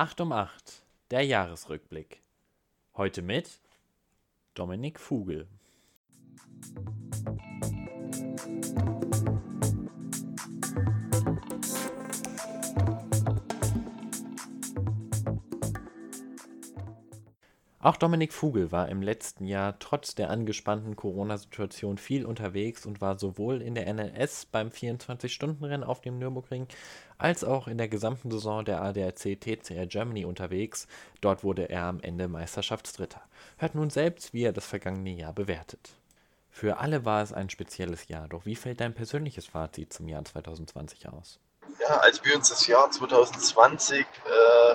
8 um 8, der Jahresrückblick. Heute mit Dominik Fugel. Auch Dominik Fugel war im letzten Jahr trotz der angespannten Corona-Situation viel unterwegs und war sowohl in der NLS beim 24-Stunden-Rennen auf dem Nürburgring als auch in der gesamten Saison der ADAC TCR Germany unterwegs. Dort wurde er am Ende Meisterschaftsdritter. Hört nun selbst, wie er das vergangene Jahr bewertet. Für alle war es ein spezielles Jahr, doch wie fällt dein persönliches Fazit zum Jahr 2020 aus? Ja, als wir uns das Jahr 2020 äh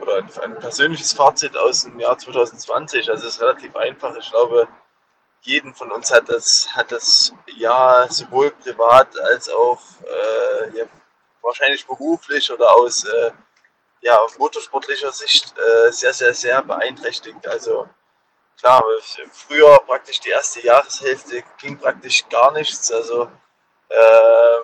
oder ein persönliches Fazit aus dem Jahr 2020. Also es ist relativ einfach. Ich glaube, jeden von uns hat das, hat das Jahr sowohl privat als auch äh, ja, wahrscheinlich beruflich oder aus äh, ja, motorsportlicher Sicht äh, sehr, sehr, sehr beeinträchtigt. Also klar, früher praktisch die erste Jahreshälfte ging praktisch gar nichts. Also äh,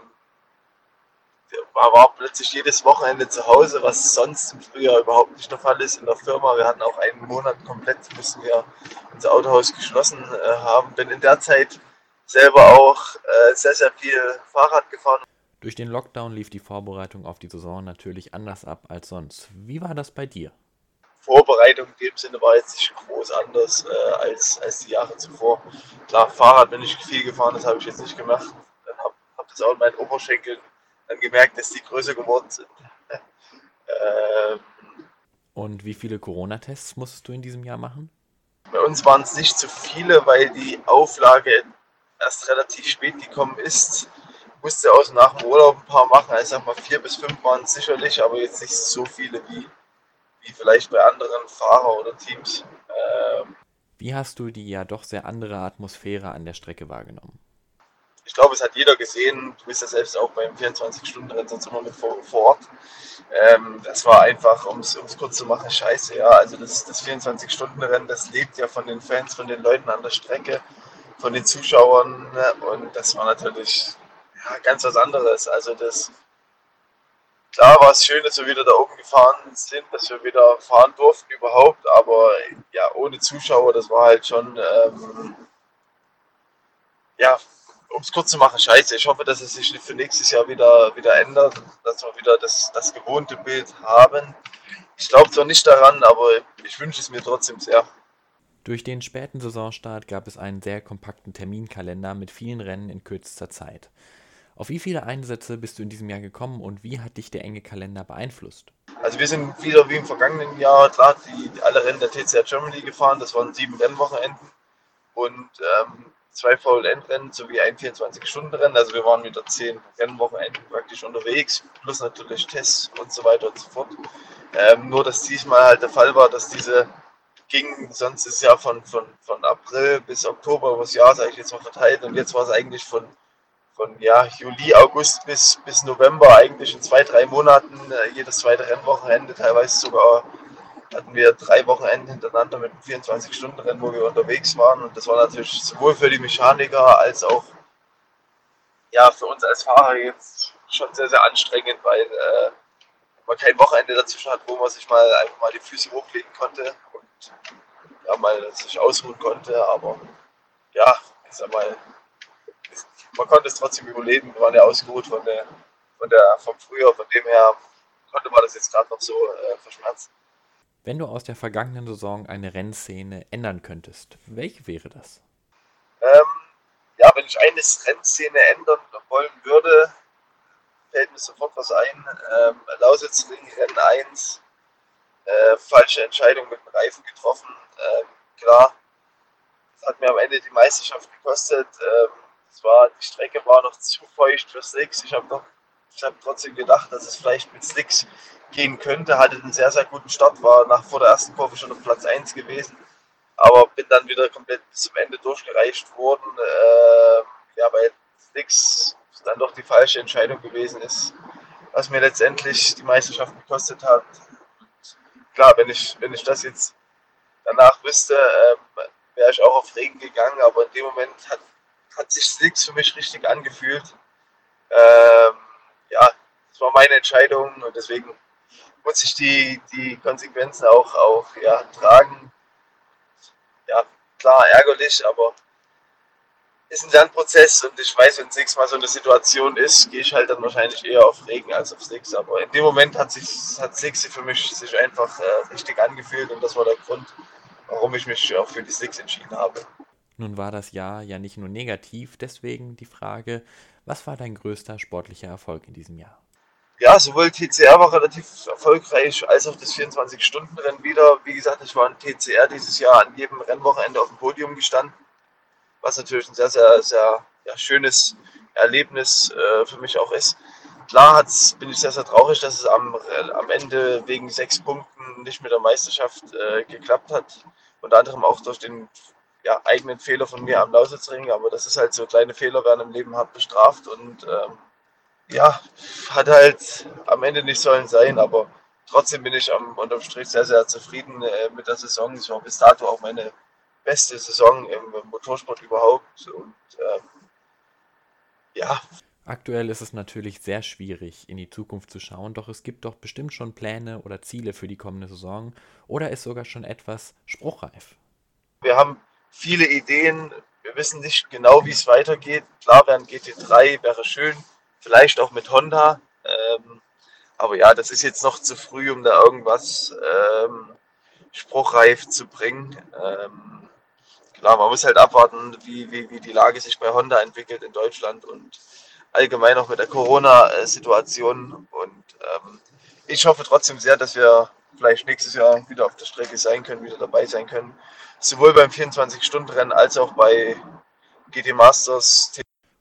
war plötzlich jedes Wochenende zu Hause, was sonst im Frühjahr überhaupt nicht der Fall ist in der Firma. Wir hatten auch einen Monat komplett, müssen wir unser Autohaus geschlossen äh, haben. Bin in der Zeit selber auch äh, sehr, sehr viel Fahrrad gefahren. Durch den Lockdown lief die Vorbereitung auf die Saison natürlich anders ab als sonst. Wie war das bei dir? Vorbereitung in dem Sinne war jetzt nicht groß anders äh, als, als die Jahre zuvor. Klar, Fahrrad bin ich viel gefahren, das habe ich jetzt nicht gemacht. Dann habe hab das auch in meinen Oberschenkeln dann gemerkt, dass die größer geworden sind. ähm, Und wie viele Corona-Tests musstest du in diesem Jahr machen? Bei uns waren es nicht so viele, weil die Auflage erst relativ spät gekommen ist. Musste aus nach dem Urlaub ein paar machen. Ich sag mal, vier bis fünf waren es sicherlich, aber jetzt nicht so viele wie, wie vielleicht bei anderen Fahrern oder Teams. Ähm, wie hast du die ja doch sehr andere Atmosphäre an der Strecke wahrgenommen? Ich glaube, es hat jeder gesehen. Du bist ja selbst auch beim 24-Stunden-Rennen sonst immer mit vor, vor Ort. Ähm, das war einfach, um es kurz zu machen, scheiße. Ja, also das, das 24-Stunden-Rennen, das lebt ja von den Fans, von den Leuten an der Strecke, von den Zuschauern. Ne? Und das war natürlich ja, ganz was anderes. Also das, klar war es schön, dass wir wieder da oben gefahren sind, dass wir wieder fahren durften überhaupt. Aber ja, ohne Zuschauer, das war halt schon, ähm, ja, um es kurz zu machen, scheiße. Ich hoffe, dass es sich für nächstes Jahr wieder, wieder ändert, dass wir wieder das, das gewohnte Bild haben. Ich glaube zwar nicht daran, aber ich wünsche es mir trotzdem sehr. Durch den späten Saisonstart gab es einen sehr kompakten Terminkalender mit vielen Rennen in kürzester Zeit. Auf wie viele Einsätze bist du in diesem Jahr gekommen und wie hat dich der enge Kalender beeinflusst? Also wir sind wieder wie im vergangenen Jahr klar die, alle Rennen der TCR Germany gefahren. Das waren sieben Rennwochenenden und ähm, zwei VLN-Rennen sowie ein 24-Stunden-Rennen. Also wir waren wieder zehn Rennwochenenden praktisch unterwegs, plus natürlich Tests und so weiter und so fort. Ähm, nur, dass diesmal halt der Fall war, dass diese ging, sonst ist ja von, von, von April bis Oktober über Jahr, sage ich jetzt mal, verteilt. Und jetzt war es eigentlich von, von ja, Juli, August bis, bis November eigentlich in zwei, drei Monaten äh, jedes zweite Rennwochenende, teilweise sogar hatten wir drei Wochenenden hintereinander mit einem 24-Stunden-Rennen, wo wir unterwegs waren. Und das war natürlich sowohl für die Mechaniker als auch ja, für uns als Fahrer jetzt schon sehr, sehr anstrengend, weil äh, man kein Wochenende dazwischen hat, wo man sich mal einfach mal die Füße hochlegen konnte und ja, mal sich ausruhen konnte. Aber ja, ich sag mal, man konnte es trotzdem überleben. Wir waren ja ausgeruht von der, von der, vom Frühjahr, von dem her konnte man das jetzt gerade noch so äh, verschmerzen. Wenn du aus der vergangenen Saison eine Rennszene ändern könntest, welche wäre das? Ähm, ja, wenn ich eine Rennszene ändern wollen würde, fällt mir sofort was ein. Ähm, Lausitzring, Rennen 1, äh, falsche Entscheidung mit dem Reifen getroffen. Ähm, klar, das hat mir am Ende die Meisterschaft gekostet. Ähm, war, die Strecke war noch zu feucht für Slicks. Ich habe hab trotzdem gedacht, dass es vielleicht mit Slicks gehen könnte. Hatte einen sehr, sehr guten Start, war nach vor der ersten Kurve schon auf Platz 1 gewesen, aber bin dann wieder komplett bis zum Ende durchgereicht worden. Äh, ja, weil Slicks dann doch die falsche Entscheidung gewesen ist, was mir letztendlich die Meisterschaft gekostet hat. Klar, wenn ich, wenn ich das jetzt danach wüsste, äh, wäre ich auch auf Regen gegangen, aber in dem Moment hat, hat sich Slicks für mich richtig angefühlt. Ähm, das war meine Entscheidung und deswegen muss ich die, die Konsequenzen auch, auch ja, tragen. Ja, klar, ärgerlich, aber ist ein Lernprozess und ich weiß, wenn es nächstes Mal so eine Situation ist, gehe ich halt dann wahrscheinlich eher auf Regen als auf Slicks. Aber in dem Moment hat sich hat Slicks für mich sich einfach äh, richtig angefühlt und das war der Grund, warum ich mich auch für die Slicks entschieden habe. Nun war das Jahr ja nicht nur negativ, deswegen die Frage, was war dein größter sportlicher Erfolg in diesem Jahr? Ja, sowohl TCR war relativ erfolgreich, als auch das 24-Stunden-Rennen wieder. Wie gesagt, ich war in TCR dieses Jahr an jedem Rennwochenende auf dem Podium gestanden was natürlich ein sehr, sehr, sehr ja, schönes Erlebnis äh, für mich auch ist. Klar bin ich sehr, sehr traurig, dass es am, am Ende wegen sechs Punkten nicht mit der Meisterschaft äh, geklappt hat. Unter anderem auch durch den ja, eigenen Fehler von mir am Lausitzring. Aber das ist halt so, kleine Fehler werden im Leben hart bestraft und ähm, ja, hat halt am Ende nicht sollen sein. Aber trotzdem bin ich am unterm Strich sehr, sehr zufrieden äh, mit der Saison. Es war bis dato auch meine beste Saison im Motorsport überhaupt. Und ähm, ja. Aktuell ist es natürlich sehr schwierig, in die Zukunft zu schauen, doch es gibt doch bestimmt schon Pläne oder Ziele für die kommende Saison oder ist sogar schon etwas spruchreif. Wir haben viele Ideen, wir wissen nicht genau, wie es weitergeht. Klar, wäre ein GT3 wäre schön, vielleicht auch mit Honda. Ähm, aber ja, das ist jetzt noch zu früh, um da irgendwas ähm, spruchreif zu bringen. Ähm, klar, man muss halt abwarten, wie, wie, wie die Lage sich bei Honda entwickelt in Deutschland und allgemein auch mit der Corona-Situation. Und ähm, ich hoffe trotzdem sehr, dass wir vielleicht nächstes Jahr wieder auf der Strecke sein können, wieder dabei sein können. Sowohl beim 24-Stunden-Rennen als auch bei GT Masters.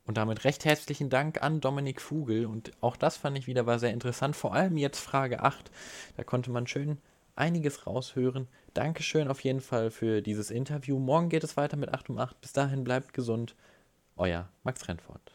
Und damit recht herzlichen Dank an Dominik Fugel. Und auch das fand ich wieder war sehr interessant. Vor allem jetzt Frage 8. Da konnte man schön einiges raushören. Dankeschön auf jeden Fall für dieses Interview. Morgen geht es weiter mit 8 um 8. Bis dahin bleibt gesund. Euer Max Rentfort.